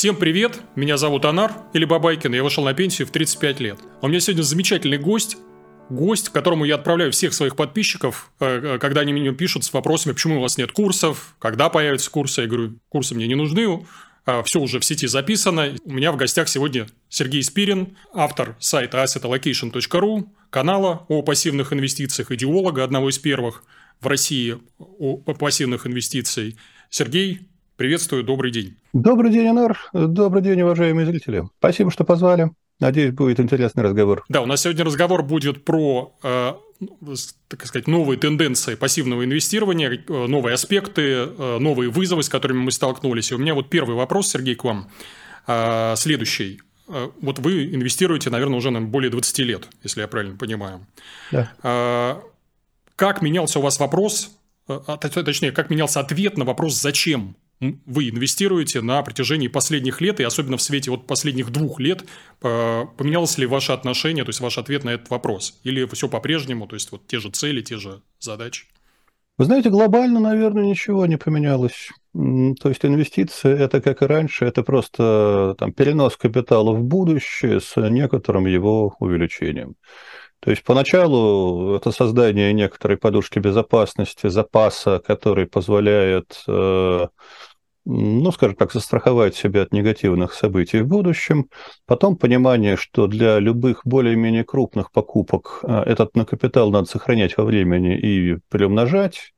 Всем привет, меня зовут Анар, или Бабайкин, я вышел на пенсию в 35 лет. У меня сегодня замечательный гость, гость, которому я отправляю всех своих подписчиков, э, э, когда они мне пишут с вопросами, почему у вас нет курсов, когда появятся курсы. Я говорю, курсы мне не нужны, а, все уже в сети записано. У меня в гостях сегодня Сергей Спирин, автор сайта assetallocation.ru, канала о пассивных инвестициях, идеолога, одного из первых в России о пассивных инвестициях. Сергей, Приветствую, добрый день. Добрый день, Анар. Добрый день, уважаемые зрители. Спасибо, что позвали. Надеюсь, будет интересный разговор. Да, у нас сегодня разговор будет про, э, так сказать, новые тенденции пассивного инвестирования, э, новые аспекты, э, новые вызовы, с которыми мы столкнулись. И у меня вот первый вопрос, Сергей, к вам. Э, следующий. Вот вы инвестируете, наверное, уже на более 20 лет, если я правильно понимаю. Да. Э, как менялся у вас вопрос, а, точнее, как менялся ответ на вопрос «зачем?» Вы инвестируете на протяжении последних лет, и особенно в свете вот последних двух лет, поменялось ли ваше отношение, то есть ваш ответ на этот вопрос? Или все по-прежнему, то есть вот те же цели, те же задачи? Вы знаете, глобально, наверное, ничего не поменялось. То есть инвестиции – это, как и раньше, это просто там, перенос капитала в будущее с некоторым его увеличением. То есть поначалу это создание некоторой подушки безопасности, запаса, который позволяет э, ну, скажем так, застраховать себя от негативных событий в будущем. Потом понимание, что для любых более-менее крупных покупок а, этот на капитал надо сохранять во времени и приумножать.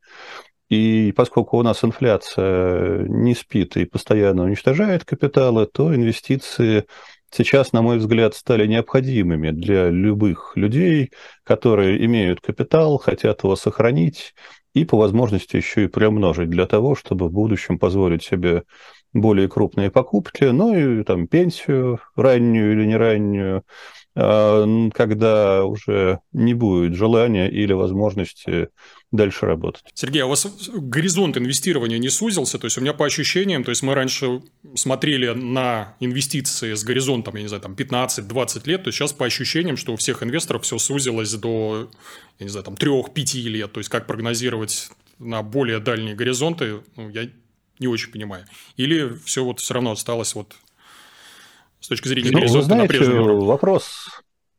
И поскольку у нас инфляция не спит и постоянно уничтожает капиталы, то инвестиции сейчас, на мой взгляд, стали необходимыми для любых людей, которые имеют капитал, хотят его сохранить и по возможности еще и приумножить для того, чтобы в будущем позволить себе более крупные покупки, ну и там пенсию раннюю или не раннюю, когда уже не будет желания или возможности дальше работать. Сергей, а у вас горизонт инвестирования не сузился? То есть, у меня по ощущениям, то есть, мы раньше смотрели на инвестиции с горизонтом, я не знаю, там 15-20 лет, то сейчас по ощущениям, что у всех инвесторов все сузилось до, я не знаю, там 3-5 лет. То есть, как прогнозировать на более дальние горизонты, ну, я не очень понимаю. Или все вот все равно осталось вот с точки зрения ну, горизонта знаете? Вопрос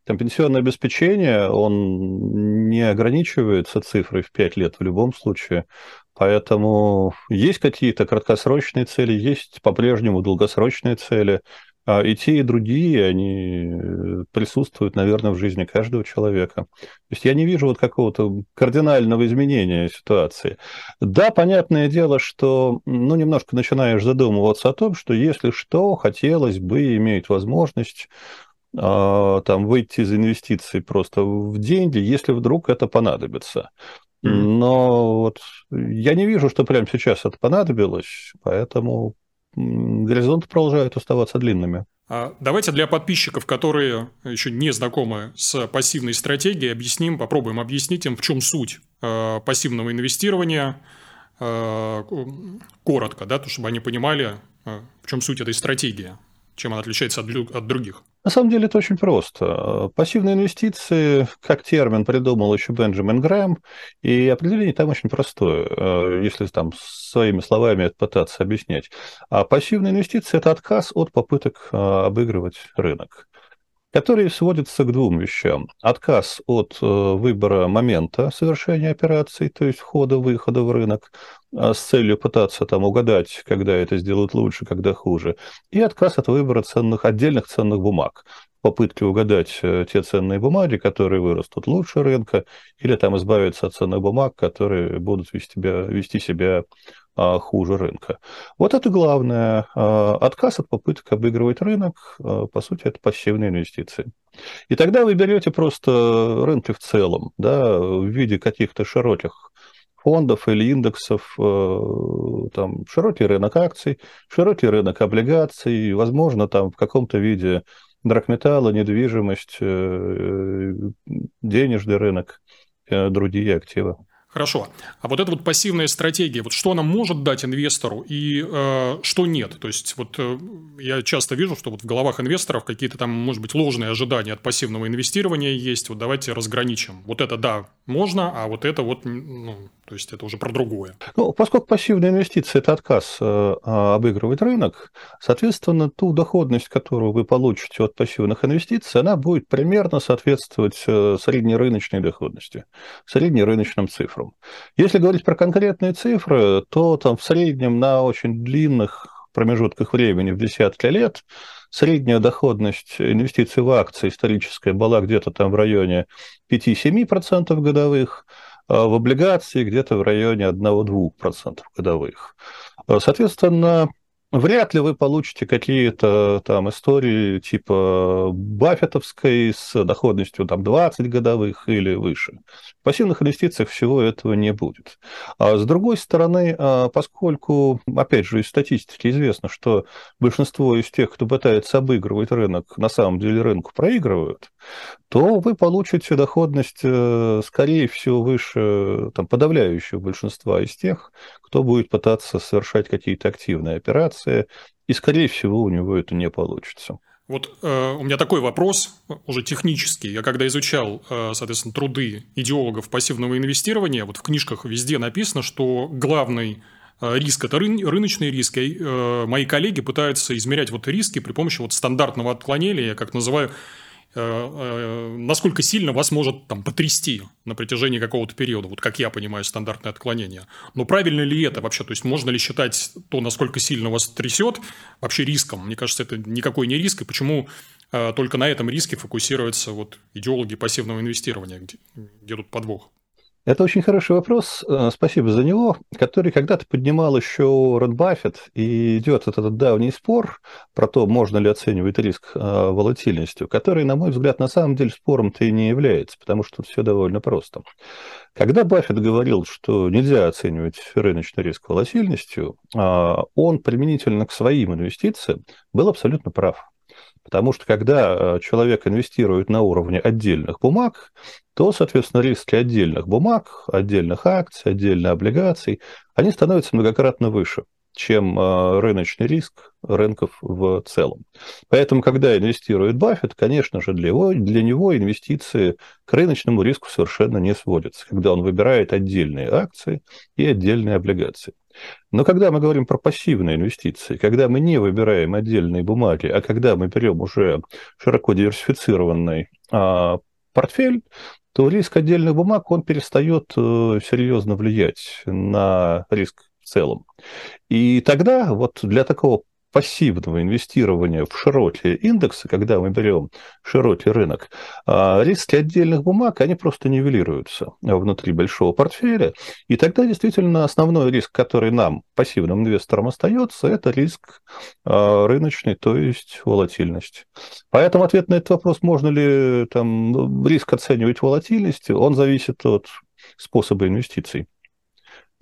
там пенсионное обеспечение, он не ограничивается цифрой в 5 лет в любом случае. Поэтому есть какие-то краткосрочные цели, есть по-прежнему долгосрочные цели. А и те, и другие, они присутствуют, наверное, в жизни каждого человека. То есть я не вижу вот какого-то кардинального изменения ситуации. Да, понятное дело, что ну, немножко начинаешь задумываться о том, что если что, хотелось бы иметь возможность а, там выйти из инвестиций просто в деньги, если вдруг это понадобится. Но вот я не вижу, что прямо сейчас это понадобилось, поэтому горизонты продолжают оставаться длинными. А давайте для подписчиков, которые еще не знакомы с пассивной стратегией, объясним, попробуем объяснить им, в чем суть э, пассивного инвестирования, э, коротко, да, то, чтобы они понимали, э, в чем суть этой стратегии, чем она отличается от, от других. На самом деле это очень просто. Пассивные инвестиции, как термин придумал еще Бенджамин Грэм, и определение там очень простое, э, если там своими словами пытаться объяснять. А пассивные инвестиции – это отказ от попыток э, обыгрывать рынок который сводится к двум вещам. Отказ от э, выбора момента совершения операций, то есть входа-выхода в рынок, а с целью пытаться там угадать, когда это сделают лучше, когда хуже, и отказ от выбора ценных, отдельных ценных бумаг, попытки угадать э, те ценные бумаги, которые вырастут лучше рынка, или там избавиться от ценных бумаг, которые будут вести себя, вести себя хуже рынка. Вот это главное. А, отказ от попыток обыгрывать рынок, а, по сути, это пассивные инвестиции. И тогда вы берете просто рынки в целом, да, в виде каких-то широких фондов или индексов, там, широкий рынок акций, широкий рынок облигаций, возможно, там в каком-то виде драгметалла, недвижимость, э, денежный рынок, э, другие активы. Хорошо. А вот эта вот пассивная стратегия, вот что она может дать инвестору и э, что нет? То есть, вот э, я часто вижу, что вот в головах инвесторов какие-то там, может быть, ложные ожидания от пассивного инвестирования есть. Вот давайте разграничим. Вот это да, можно, а вот это вот, ну, то есть это уже про другое. Ну, поскольку пассивная инвестиция – это отказ э, обыгрывать рынок, соответственно, ту доходность, которую вы получите от пассивных инвестиций, она будет примерно соответствовать э, среднерыночной доходности, среднерыночным цифрам. Если говорить про конкретные цифры, то там в среднем на очень длинных промежутках времени в десятки лет средняя доходность инвестиций в акции историческая была где-то там в районе 5-7% годовых, а в облигации где-то в районе 1-2% годовых. Соответственно, Вряд ли вы получите какие-то там истории типа Баффетовской с доходностью там 20 годовых или выше. В пассивных инвестициях всего этого не будет. А с другой стороны, а, поскольку, опять же, из статистики известно, что большинство из тех, кто пытается обыгрывать рынок, на самом деле рынку проигрывают, то вы получите доходность, э, скорее всего, выше там, подавляющего большинства из тех, кто будет пытаться совершать какие-то активные операции, и, скорее всего, у него это не получится. Вот э, у меня такой вопрос, уже технический. Я когда изучал, э, соответственно, труды идеологов пассивного инвестирования, вот в книжках везде написано, что главный э, риск – это рын, рыночный риск. И, э, мои коллеги пытаются измерять вот риски при помощи вот стандартного отклонения, я как называю насколько сильно вас может там потрясти на протяжении какого-то периода, вот как я понимаю стандартное отклонение. Но правильно ли это вообще? То есть, можно ли считать то, насколько сильно вас трясет, вообще риском? Мне кажется, это никакой не риск, и почему э, только на этом риске фокусируются вот идеологи пассивного инвестирования, где, где тут подвох? Это очень хороший вопрос, э, спасибо за него, который когда-то поднимал еще Ред Баффет, и идет этот давний спор про то, можно ли оценивать риск э, волатильностью, который, на мой взгляд, на самом деле спором-то и не является, потому что все довольно просто. Когда Баффет говорил, что нельзя оценивать рыночный риск волатильностью, э, он применительно к своим инвестициям был абсолютно прав. Потому что когда человек инвестирует на уровне отдельных бумаг, то, соответственно, риски отдельных бумаг, отдельных акций, отдельных облигаций, они становятся многократно выше, чем э, рыночный риск рынков в целом. Поэтому, когда инвестирует Баффет, конечно же, для него, для него инвестиции к рыночному риску совершенно не сводятся, когда он выбирает отдельные акции и отдельные облигации. Но когда мы говорим про пассивные инвестиции, когда мы не выбираем отдельные бумаги, а когда мы берем уже широко диверсифицированный а, портфель, то риск отдельных бумаг, он перестает э, серьезно влиять на риск в целом. И тогда вот для такого пассивного инвестирования в широкие индексы, когда мы берем широкий рынок, а, риски отдельных бумаг, они просто нивелируются внутри большого портфеля. И тогда действительно основной риск, который нам, пассивным инвесторам, остается, это риск а, рыночный, то есть волатильность. Поэтому ответ на этот вопрос, можно ли там, риск оценивать волатильность, он зависит от способа инвестиций.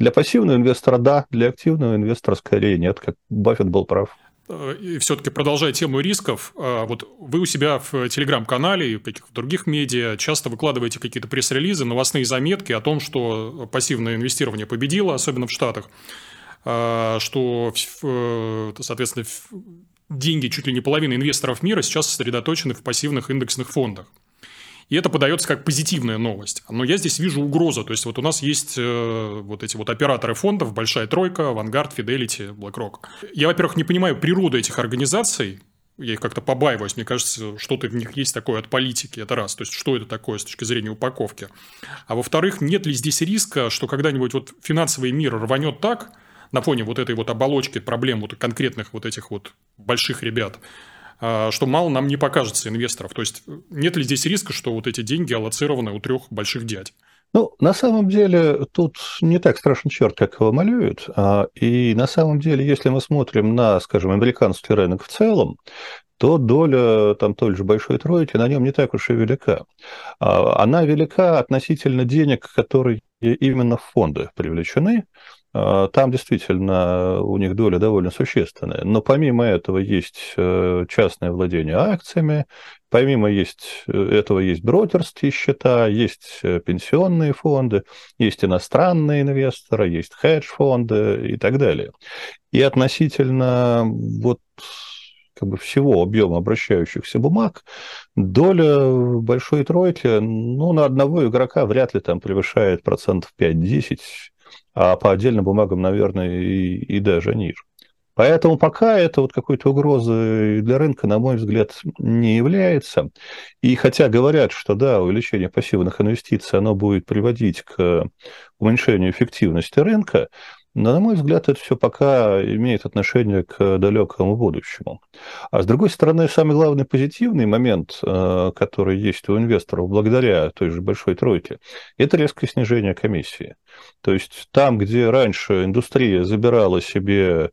Для пассивного инвестора – да, для активного инвестора скорее нет, как Баффет был прав. Э, и все-таки продолжая тему рисков, э, вот вы у себя в телеграм-канале и в каких-то других медиа часто выкладываете какие-то пресс-релизы, новостные заметки о том, что пассивное инвестирование победило, особенно в Штатах, э, что, соответственно, деньги чуть ли не половины инвесторов мира сейчас сосредоточены в пассивных индексных фондах. И это подается как позитивная новость. Но я здесь вижу угрозу. То есть, вот у нас есть э, вот эти вот операторы фондов, Большая Тройка, Vanguard, Fidelity, BlackRock. Я, во-первых, не понимаю природу этих организаций, я их как-то побаиваюсь, мне кажется, что-то в них есть такое от политики, это раз, то есть, что это такое с точки зрения упаковки. А во-вторых, нет ли здесь риска, что когда-нибудь вот финансовый мир рванет так, на фоне вот этой вот оболочки проблем вот конкретных вот этих вот больших ребят, что мало нам не покажется инвесторов. То есть, нет ли здесь риска, что вот эти деньги аллоцированы у трех больших дядь? Ну, на самом деле, тут не так страшен черт, как его малюют. А, и на самом деле, если мы смотрим на, скажем, американский рынок в целом, то доля там той же большой тройки на нем не так уж и велика. А, она велика относительно денег, которые именно в фонды привлечены, а, там действительно у них доля довольно существенная. Но помимо этого есть э, частное владение акциями, помимо есть, э, этого есть брокерские счета, есть э, пенсионные фонды, есть иностранные инвесторы, есть хедж-фонды и так далее. И относительно вот как бы всего объема обращающихся бумаг, доля большой тройки, ну, на одного игрока вряд ли там превышает процентов 5-10, а по отдельным бумагам, наверное, и, и даже ниже. Поэтому пока это вот какой-то угрозой для рынка, на мой взгляд, не является. И хотя говорят, что да, увеличение пассивных инвестиций, оно будет приводить к уменьшению эффективности рынка, но, на мой взгляд, это все пока имеет отношение к далекому будущему. А с другой стороны, самый главный позитивный момент, э, который есть у инвесторов благодаря той же большой тройке, это резкое снижение комиссии. То есть там, где раньше индустрия забирала себе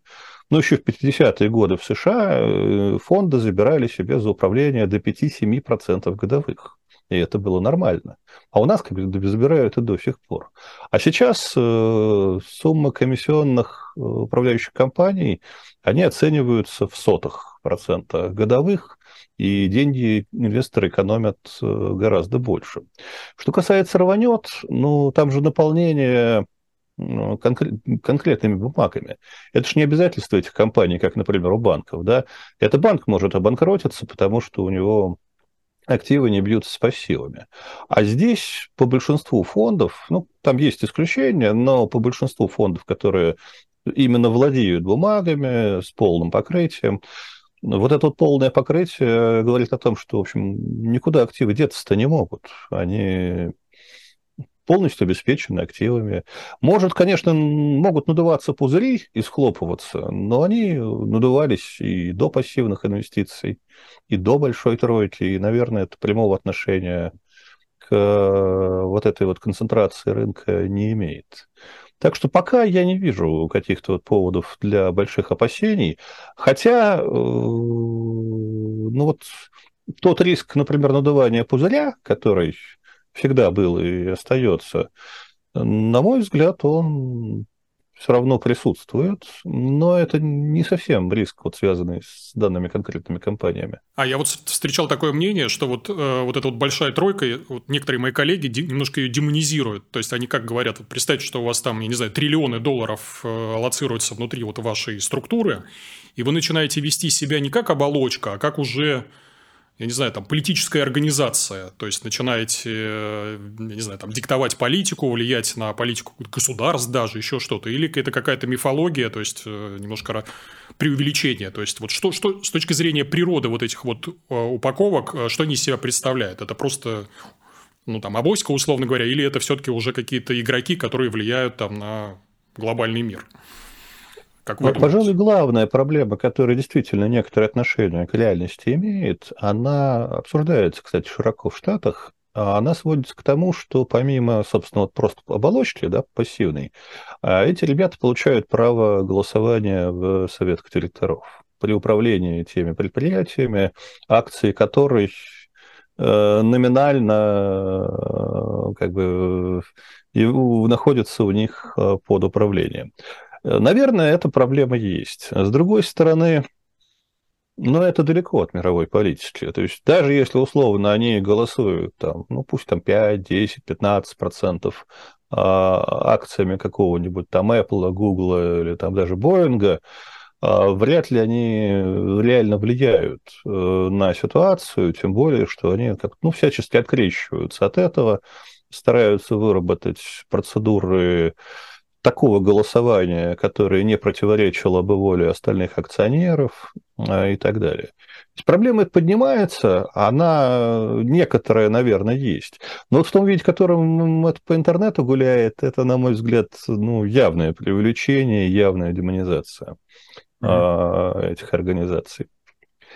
ну, еще в 50-е годы в США э, фонды забирали себе за управление до 5-7% годовых. И это было нормально. А у нас как забирают и до сих пор. А сейчас э, сумма комиссионных э, управляющих компаний, они оцениваются в сотых процента годовых, и деньги инвесторы экономят э, гораздо больше. Что касается рванет, ну, там же наполнение ну, конкретными бумагами. Это же не обязательство этих компаний, как, например, у банков. Да? Это банк может обанкротиться, потому что у него активы не бьются с пассивами. А здесь по большинству фондов, ну, там есть исключения, но по большинству фондов, которые именно владеют бумагами с полным покрытием, вот это вот полное покрытие говорит о том, что, в общем, никуда активы деться-то не могут. Они полностью обеспечены активами. Может, конечно, могут надуваться пузыри и схлопываться, но они надувались и до пассивных инвестиций, и до большой тройки, и, наверное, это прямого отношения к э, вот этой вот концентрации рынка не имеет. Так что пока я не вижу каких-то вот поводов для больших опасений, хотя, э, ну вот тот риск, например, надувания пузыря, который всегда был и остается, на мой взгляд, он все равно присутствует, но это не совсем риск, вот, связанный с данными конкретными компаниями. А я вот встречал такое мнение, что вот, э, вот эта вот большая тройка, вот некоторые мои коллеги немножко ее демонизируют. То есть они как говорят, вот представьте, что у вас там, я не знаю, триллионы долларов э, аллоцируются внутри вот вашей структуры, и вы начинаете вести себя не как оболочка, а как уже я не знаю, там, политическая организация, то есть начинаете, э, я не знаю, там, диктовать политику, влиять на политику государств даже, еще что-то, или это какая-то мифология, то есть э, немножко преувеличение, то есть вот что, что с точки зрения природы вот этих вот э, упаковок, что они из себя представляют? Это просто ну, там, авоська, условно говоря, или это все-таки уже какие-то игроки, которые влияют там на глобальный мир? Как вы Пожалуй, главная проблема, которая действительно некоторое отношение к реальности имеет, она обсуждается, кстати, широко в Штатах, а она сводится к тому, что помимо, собственно, вот просто оболочки, да, пассивной, а эти ребята получают право голосования в советах директоров при управлении теми предприятиями, акции которых э, номинально э, как бы находятся у них э, под управлением. Наверное, эта проблема есть. С другой стороны, но это далеко от мировой политики. То есть даже если условно они голосуют, там, ну пусть там 5, 10, 15 процентов а, акциями какого-нибудь там Apple, Google или там даже Boeing, а, вряд ли они реально влияют э, на ситуацию, тем более, что они как ну, всячески открещиваются от этого, стараются выработать процедуры такого голосования, которое не противоречило бы воле остальных акционеров а, и так далее. Проблема поднимается, она некоторая, наверное, есть. Но в том виде, в котором это по интернету гуляет, это, на мой взгляд, ну, явное преувеличение, явная демонизация mm-hmm. этих организаций.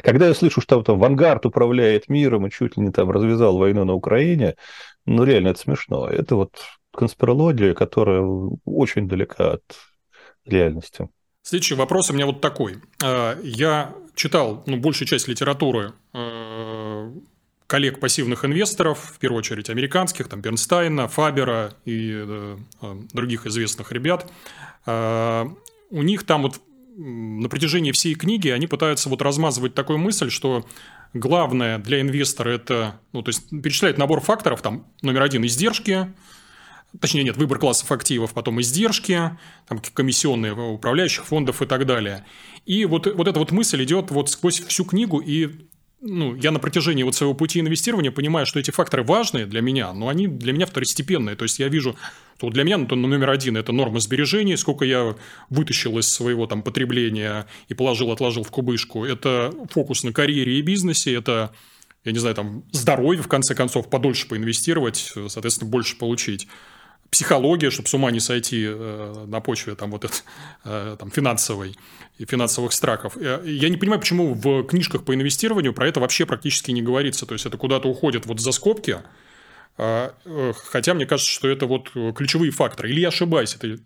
Когда я слышу, что там Вангард управляет миром и чуть ли не там развязал войну на Украине, ну, реально это смешно. Это вот конспирология, которая очень далека от реальности. Следующий вопрос у меня вот такой. А, я читал ну, большую часть литературы, э, коллег пассивных инвесторов, в первую очередь американских, там Бернстайна, Фабера и э, других известных ребят. У них там вот на протяжении всей книги они пытаются вот размазывать такую мысль, что главное для инвестора это, ну, то есть перечисляют набор факторов, там номер один – издержки, точнее нет, выбор классов активов, потом издержки, там, комиссионные управляющих фондов и так далее. И вот, вот эта вот мысль идет вот сквозь всю книгу, и ну, я на протяжении вот своего пути инвестирования понимаю, что эти факторы важные для меня, но они для меня второстепенные. То есть, я вижу, что для меня ну, номер один – это норма сбережений, сколько я вытащил из своего там потребления и положил, отложил в кубышку. Это фокус на карьере и бизнесе, это я не знаю, там, здоровье, в конце концов, подольше поинвестировать, соответственно, больше получить психология, чтобы с ума не сойти э, на почве там, вот это, э, там, финансовой и финансовых страхов. Э, я не понимаю, почему в книжках по инвестированию про это вообще практически не говорится. То есть, это куда-то уходит вот за скобки, хотя мне кажется, что это вот ключевые факторы. Или я ошибаюсь, это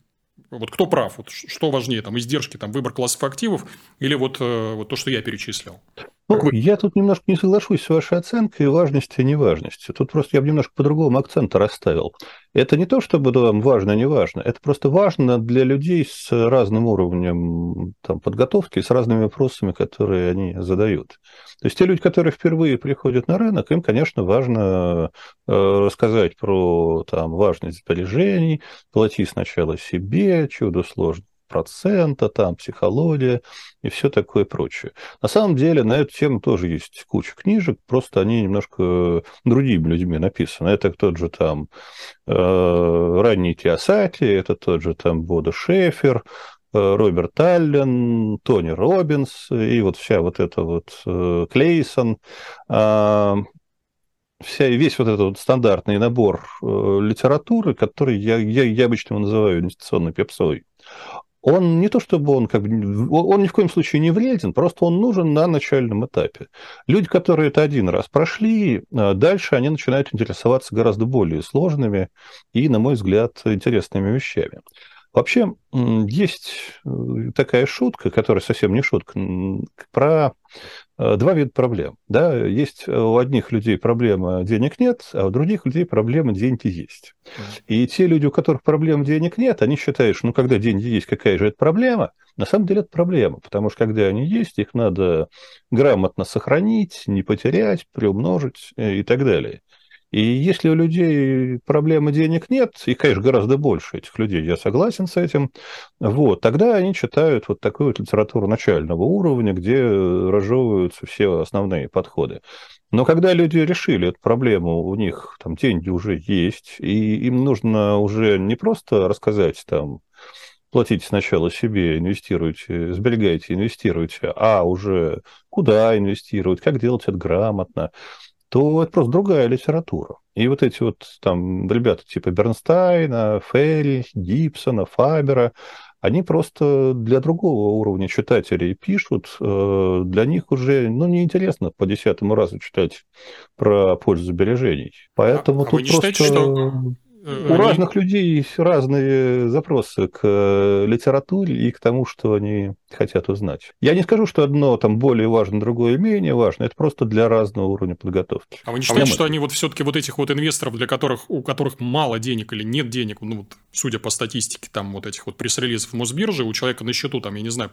вот кто прав? Вот что важнее, там, издержки, там, выбор классов активов или вот, вот то, что я перечислил? Ну. Я тут немножко не соглашусь с вашей оценкой важности и неважности. Тут просто я бы немножко по-другому акцент расставил. Это не то, чтобы там важно, не важно. Это просто важно для людей с разным уровнем там, подготовки, с разными вопросами, которые они задают. То есть те люди, которые впервые приходят на рынок, им, конечно, важно э, рассказать про там, важность сбережений, плати сначала себе, чудо сложно процента, там, психология и все такое прочее. На самом деле на эту тему тоже есть куча книжек, просто они немножко другими людьми написаны. Это тот же там э, ранний Киосаки, это тот же там Бода Шефер, э, Роберт Аллен, Тони Робинс и вот вся вот эта вот э, Клейсон, а, вся, весь вот этот вот стандартный набор э, литературы, который я, я, я обычно его называю инвестиционной пепсой, он не то чтобы он как бы, он ни в коем случае не вреден, просто он нужен на начальном этапе. Люди, которые это один раз прошли, а дальше они начинают интересоваться гораздо более сложными и, на мой взгляд, интересными вещами. Вообще, есть э, такая шутка, которая совсем не шутка, про э, два вида проблем. Да? Есть у одних людей проблема денег нет, а у других людей проблема деньги есть. И те люди, у которых проблем денег нет, они считают, что ну, когда деньги есть, какая же это проблема? На самом деле это проблема, потому что когда они есть, их надо грамотно сохранить, не потерять, приумножить э, и так далее. И если у людей проблемы денег нет, и, конечно, гораздо больше этих людей, я согласен с этим, вот, тогда они читают вот такую вот литературу начального уровня, где разжевываются все основные подходы. Но когда люди решили эту проблему, у них там деньги уже есть, и им нужно уже не просто рассказать там, платите сначала себе, инвестируйте, сберегайте, инвестируйте, а уже куда инвестировать, как делать это грамотно, то это просто другая литература. И вот эти вот там ребята типа Бернстайна, Ферри, Гибсона, Фабера, они просто для другого уровня читателей пишут. Э, для них уже ну, неинтересно по десятому разу читать про пользу сбережений. Поэтому а, тут а вы не просто... Считаете, что у разных людей разные запросы к э, литературе и к тому, что они хотят узнать. Я не скажу, что одно там более важно, другое менее важно. Это просто для разного уровня подготовки. А вы не считаете, а что они вот все-таки вот этих вот инвесторов, для которых, у которых мало денег или нет денег, ну вот, судя по статистике там вот этих вот пресс-релизов Мосбиржи, у человека на счету там, я не знаю,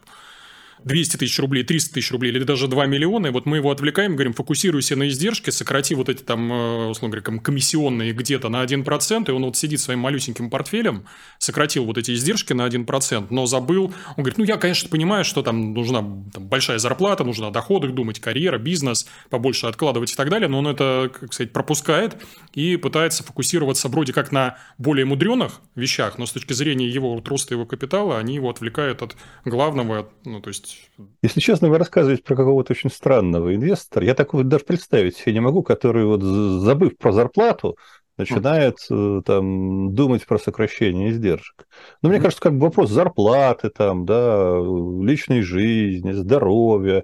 200 тысяч рублей, 300 тысяч рублей или даже 2 миллиона, и вот мы его отвлекаем, говорим, фокусируйся на издержке, сократи вот эти там, э, условно говоря, комиссионные где-то на 1%, и он вот сидит своим малюсеньким портфелем, сократил вот эти издержки на 1%, но забыл, он говорит, ну, я, конечно, понимаю, что там нужна там, большая зарплата, нужно о доходах думать, карьера, бизнес, побольше откладывать и так далее, но он это, как сказать, пропускает и пытается фокусироваться вроде как на более мудреных вещах, но с точки зрения его вот, роста его капитала, они его отвлекают от главного, ну, то есть есть... Если честно, вы рассказываете про какого-то очень странного инвестора. Я такого даже представить себе не могу, который вот забыв про зарплату, начинает mm. там думать про сокращение издержек. Но мне кажется, как бы вопрос зарплаты, там, да, личной жизни, здоровья,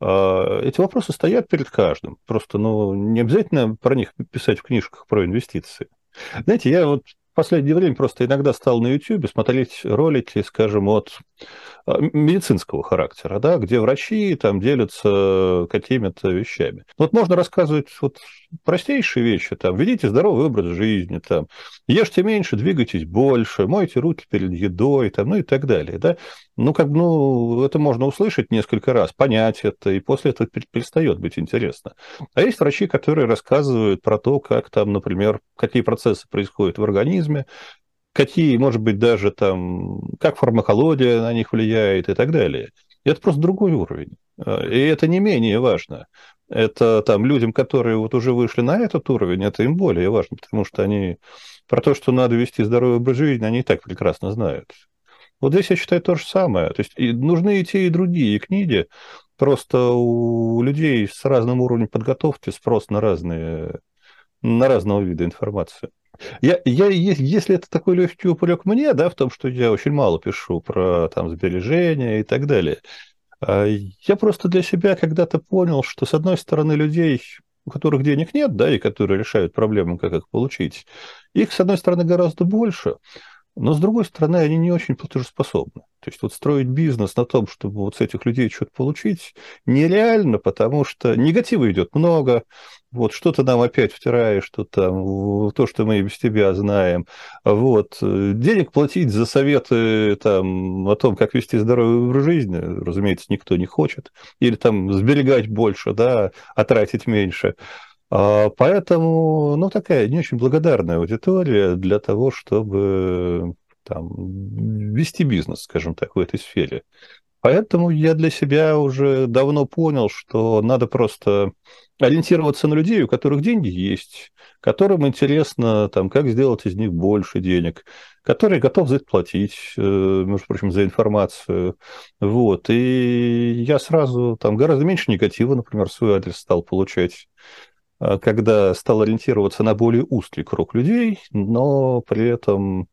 а, эти вопросы стоят перед каждым. Просто, ну, не обязательно про них писать в книжках про инвестиции. Знаете, я вот последнее время просто иногда стал на YouTube смотреть ролики, скажем, от а, медицинского характера, да, где врачи там делятся какими-то вещами. Вот можно рассказывать вот простейшие вещи, там, ведите здоровый образ жизни, там, ешьте меньше, двигайтесь больше, мойте руки перед едой, там, ну и так далее, да. Ну, как бы, ну, это можно услышать несколько раз, понять это, и после этого перестает быть интересно. А есть врачи, которые рассказывают про то, как там, например, какие процессы происходят в организме, какие, может быть, даже там, как фармакология на них влияет и так далее. Это просто другой уровень. А, и это не менее важно. Это там людям, которые вот уже вышли на этот уровень, это им более важно, потому что они про то, что надо вести здоровый образ жизни, они и так прекрасно знают. Вот здесь я считаю то же самое. То есть и нужны и те, и другие книги. Просто у людей с разным уровнем подготовки спрос на разные на разного вида информации. Я, я, если это такой легкий упрек мне, да, в том, что я очень мало пишу про там сбережения и так далее, а, я просто для себя когда-то понял, что, с одной стороны, людей, у которых денег нет, да, и которые решают проблему, как их получить, их, с одной стороны, гораздо больше, но, с другой стороны, они не очень платежеспособны. То есть вот строить бизнес на том, чтобы вот с этих людей что-то получить, нереально, потому что негатива идет много. Вот что то нам опять втираешь, что там, то, что мы без тебя знаем. Вот. Денег платить за советы там, о том, как вести здоровую образ жизни, разумеется, никто не хочет. Или там сберегать больше, да, а тратить меньше. А, поэтому, ну, такая не очень благодарная аудитория для того, чтобы там, вести бизнес, скажем так, в этой сфере. Поэтому я для себя уже давно понял, что надо просто ориентироваться на людей, у которых деньги есть, которым интересно, там, как сделать из них больше денег, которые готовы за это платить, э, между прочим, за информацию. Вот. И я сразу там гораздо меньше негатива, например, свой адрес стал получать а, когда стал ориентироваться на более узкий круг людей, но при этом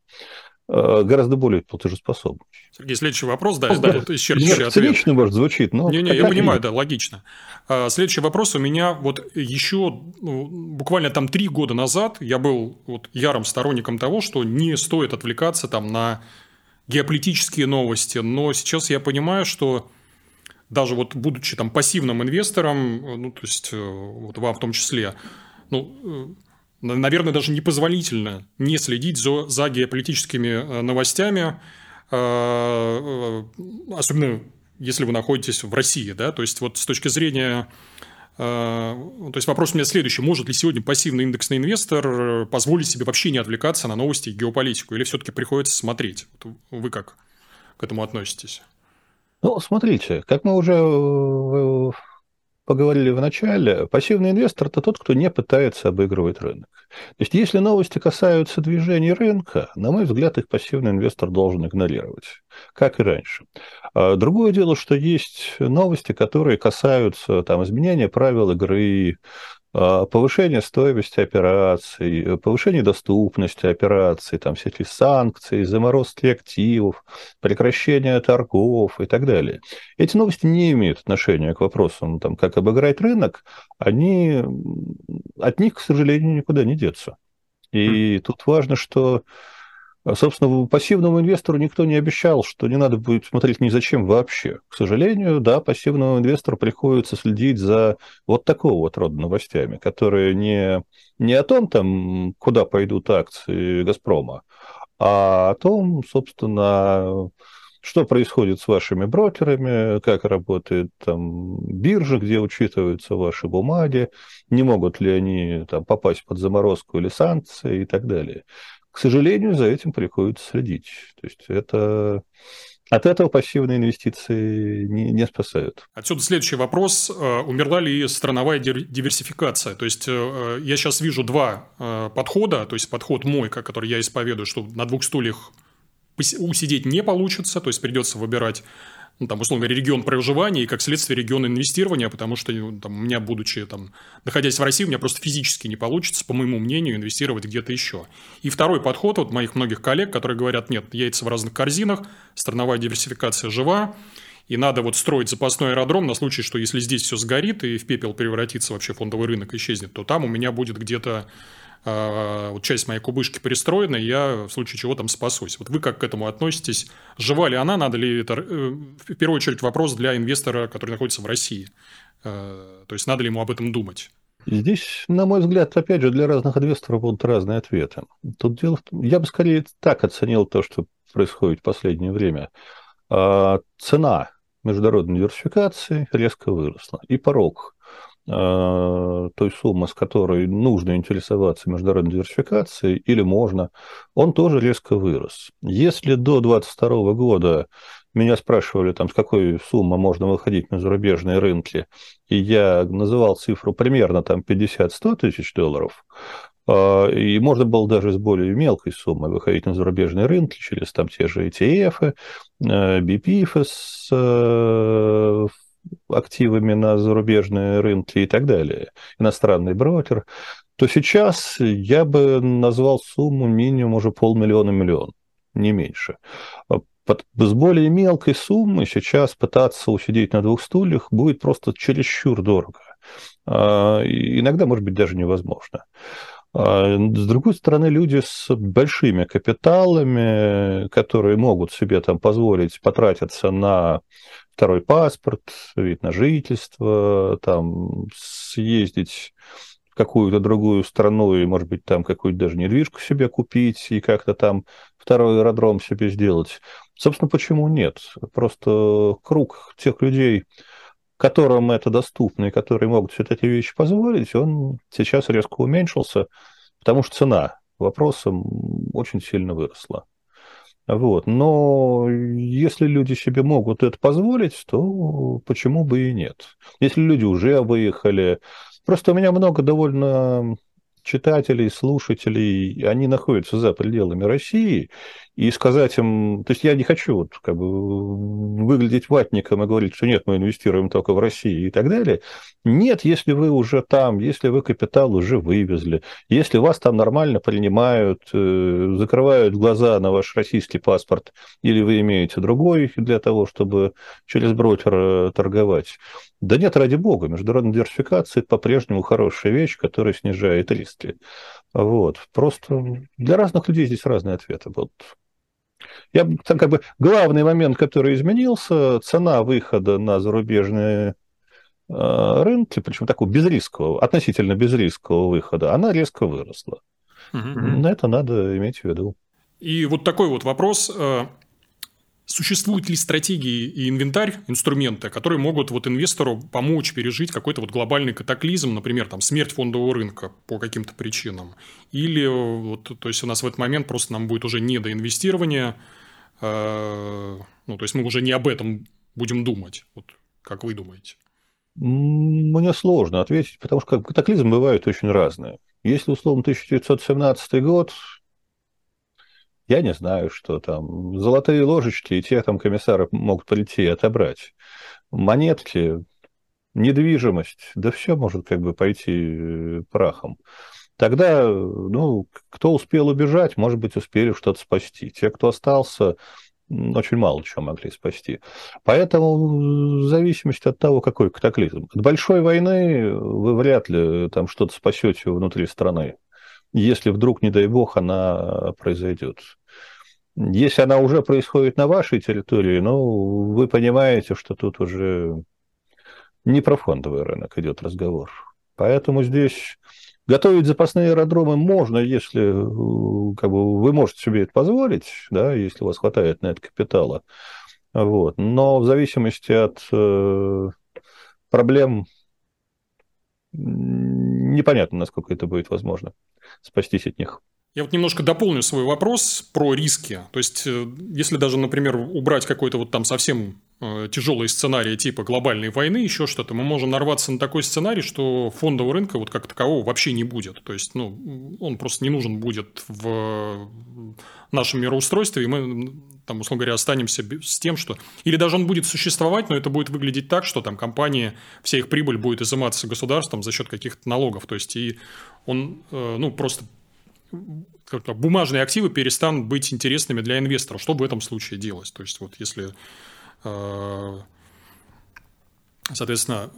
гораздо более платежеспособный. Сергей, следующий вопрос, да, да. тут исчерпывающий ответ. Цинично, может, звучит, но... Не-не, я понимаю, да, логично. А, следующий вопрос у меня, вот еще ну, буквально там три года назад я был вот ярым сторонником того, что не стоит отвлекаться там на геополитические новости, но сейчас я понимаю, что даже вот будучи там пассивным инвестором, э, ну, то есть, э, вот вам в том числе, ну, э, наверное, даже непозволительно не следить за, за геополитическими новостями, особенно если вы находитесь в России, да, то есть, вот с точки зрения то есть вопрос у меня следующий. Может ли сегодня пассивный индексный инвестор позволить себе вообще не отвлекаться на новости и геополитику? Или все-таки приходится смотреть? Вы как к этому относитесь? Ну, смотрите, как мы уже э, поговорили в начале, пассивный инвестор – это тот, кто не пытается обыгрывать рынок. То есть, если новости касаются движения рынка, на мой взгляд, их пассивный инвестор должен игнорировать, как и раньше. А другое дело, что есть новости, которые касаются там, изменения правил игры, повышение стоимости операций, повышение доступности операций, там все эти санкции, заморозки активов, прекращение торгов и так далее. Эти новости не имеют отношения к вопросам, там, как обыграть рынок, они, от них, к сожалению, никуда не деться. И mm. тут важно, что а, собственно, пассивному инвестору никто не обещал, что не надо будет смотреть ни зачем вообще. К сожалению, да, пассивному инвестору приходится следить за вот такого вот рода новостями, которые не, не о том, там, куда пойдут акции «Газпрома», а о том, собственно, что происходит с вашими брокерами, как работает там биржа, где учитываются ваши бумаги, не могут ли они там, попасть под заморозку или санкции и так далее к сожалению, за этим приходится следить. То есть это от этого пассивные инвестиции не, не спасают. Отсюда следующий вопрос. Э, умерла ли страновая диверсификация? То есть, э, я сейчас вижу два э, подхода. То есть, подход мой, который я исповедую, что на двух стульях усидеть не получится, то есть, придется выбирать ну, там, условно говоря, регион проживания и, как следствие, регион инвестирования, потому что ну, там, у меня, будучи, там, находясь в России, у меня просто физически не получится, по моему мнению, инвестировать где-то еще. И второй подход вот моих многих коллег, которые говорят, нет, яйца в разных корзинах, страновая диверсификация жива, и надо вот строить запасной аэродром на случай, что если здесь все сгорит и в пепел превратится вообще фондовый рынок исчезнет, то там у меня будет где-то вот часть моей кубышки перестроена, и я в случае чего там спасусь. Вот вы как к этому относитесь? Жива ли она? Надо ли это... В первую очередь вопрос для инвестора, который находится в России. То есть, надо ли ему об этом думать? Здесь, на мой взгляд, опять же, для разных инвесторов будут разные ответы. Тут дело в том, я бы скорее так оценил то, что происходит в последнее время. А, цена международной диверсификации резко выросла, и порог той суммы, с которой нужно интересоваться международной диверсификацией, или можно, он тоже резко вырос. Если до 2022 года меня спрашивали, там, с какой суммы можно выходить на зарубежные рынки, и я называл цифру примерно там 50-100 тысяч долларов, а, и можно было даже с более мелкой суммой выходить на зарубежные рынки через там те же ETF, BPIF с э, активами на зарубежные рынки и так далее, иностранный брокер, то сейчас я бы назвал сумму минимум уже полмиллиона-миллион, не меньше с более мелкой суммы сейчас пытаться усидеть на двух стульях будет просто чересчур дорого. А, иногда, может быть, даже невозможно. А, с другой стороны, люди с большими капиталами, которые могут себе там позволить потратиться на второй паспорт, вид на жительство, там съездить в какую-то другую страну и, может быть, там какую-то даже недвижку себе купить и как-то там второй аэродром себе сделать. Собственно, почему нет? Просто круг тех людей, которым это доступно и которые могут все эти вещи позволить, он сейчас резко уменьшился, потому что цена вопросом очень сильно выросла. Вот. Но если люди себе могут это позволить, то почему бы и нет? Если люди уже выехали. Просто у меня много довольно читателей, слушателей, они находятся за пределами России, и сказать им, то есть я не хочу вот как бы выглядеть ватником и говорить, что нет, мы инвестируем только в Россию и так далее. Нет, если вы уже там, если вы капитал уже вывезли, если вас там нормально принимают, э, закрывают глаза на ваш российский паспорт, или вы имеете другой для того, чтобы через брокера торговать. Да нет, ради бога, международная диверсификация – по-прежнему хорошая вещь, которая снижает риски. Вот. Просто для разных людей здесь разные ответы будут. Я там как бы главный момент, который изменился, цена выхода на зарубежные э, рынки, причем такого безрискового, относительно безрискового выхода, она резко выросла. Угу. На это надо иметь в виду. И вот такой вот вопрос. Э, Существуют ли стратегии и инвентарь, инструменты, которые могут вот инвестору помочь пережить какой-то вот глобальный катаклизм, например, там смерть фондового рынка по каким-то причинам? Или вот, то есть у нас в этот момент просто нам будет уже не до инвестирования, э, ну, то есть мы уже не об этом будем думать. Вот как вы думаете? Мне сложно ответить, потому что катаклизмы бывают очень разные. Если, условно, 1917 год, я не знаю, что там. Золотые ложечки, и те там комиссары могут прийти и отобрать. Монетки, недвижимость, да все может как бы пойти э, прахом. Тогда, ну, кто успел убежать, может быть, успели что-то спасти. Те, кто остался, очень мало чего могли спасти. Поэтому в зависимости от того, какой катаклизм. От большой войны вы вряд ли там что-то спасете внутри страны если вдруг, не дай бог, она произойдет. Если она уже происходит на вашей территории, ну, вы понимаете, что тут уже не про фондовый рынок идет разговор. Поэтому здесь готовить запасные аэродромы можно, если как бы, вы можете себе это позволить, да, если у вас хватает на это капитала. Вот. Но в зависимости от э, проблем непонятно, насколько это будет возможно спастись от них. Я вот немножко дополню свой вопрос про риски. То есть, э, если даже, например, убрать какой-то вот там совсем э, тяжелый сценарий типа глобальной войны, еще что-то, мы можем нарваться на такой сценарий, что фондового рынка вот как такового вообще не будет. То есть, ну, он просто не нужен будет в нашем мироустройстве, и мы там, условно говоря, останемся с тем, что... Или даже он будет существовать, но это будет выглядеть так, что там компания, вся их прибыль будет изыматься государством за счет каких-то налогов. То есть, и он, э, ну, просто бумажные активы перестанут быть интересными для инвесторов. Что в этом случае делать? То есть, вот если, э, соответственно,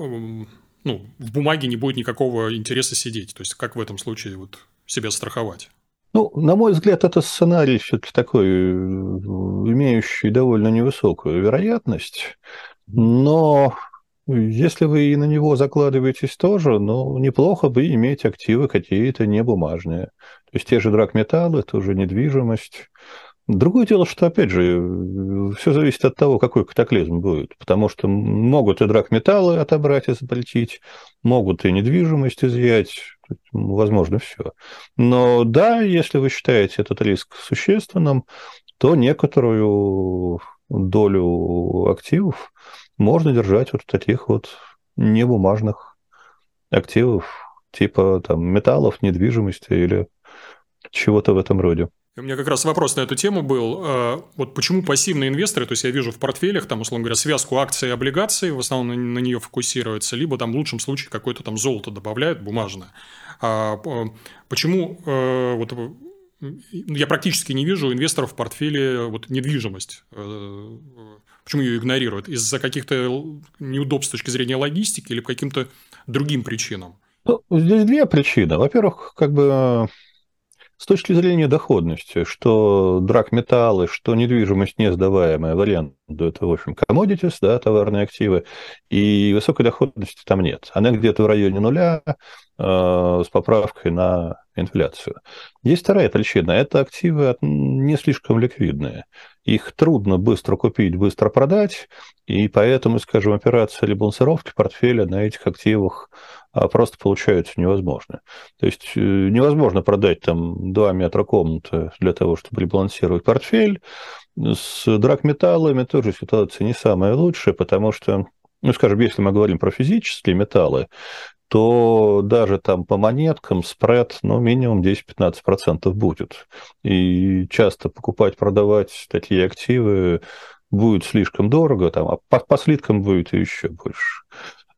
ну, в бумаге не будет никакого интереса сидеть. То есть, как в этом случае вот себя страховать? Ну, на мой взгляд, это сценарий все-таки такой, э, имеющий довольно невысокую вероятность, но если вы и на него закладываетесь тоже, ну, неплохо бы иметь активы какие-то небумажные. То есть те же драгметаллы, тоже недвижимость, Другое дело, что, опять же, все зависит от того, какой катаклизм будет. Потому что могут и драгметаллы отобрать и запретить, могут и недвижимость изъять, возможно, все. Но да, если вы считаете этот риск существенным, то некоторую долю активов можно держать вот таких вот небумажных активов, типа там металлов, недвижимости или чего-то в этом роде. У меня как раз вопрос на эту тему был. А, вот почему пассивные инвесторы, то есть я вижу в портфелях, там, условно говоря, связку акций и облигаций, в основном на нее фокусируются, либо там в лучшем случае какое-то там золото добавляют, бумажное. А почему э, вот я практически не вижу инвесторов в портфеле вот недвижимость. Почему ее игнорируют? Из-за каких-то неудобств с точки зрения логистики или по каким-то другим причинам? Ну, здесь две причины. Во-первых, как бы с точки зрения доходности, что драгметаллы, что недвижимость не сдаваемая в аренду, это, в общем, commodities, да, товарные активы, и высокой доходности там нет. Она где-то в районе нуля э, с поправкой на инфляцию. Есть вторая причина. Это активы не слишком ликвидные. Их трудно быстро купить, быстро продать, и поэтому, скажем, операция или балансировки портфеля на этих активах просто получаются невозможно. То есть э, невозможно продать там 2 метра комнаты для того, чтобы ребалансировать портфель. С драгметаллами тоже ситуация не самая лучшая, потому что, ну, скажем, если мы говорим про физические металлы, то даже там по монеткам спред, ну, минимум 10-15% будет. И часто покупать, продавать такие активы будет слишком дорого, там, а по, по слиткам будет еще больше.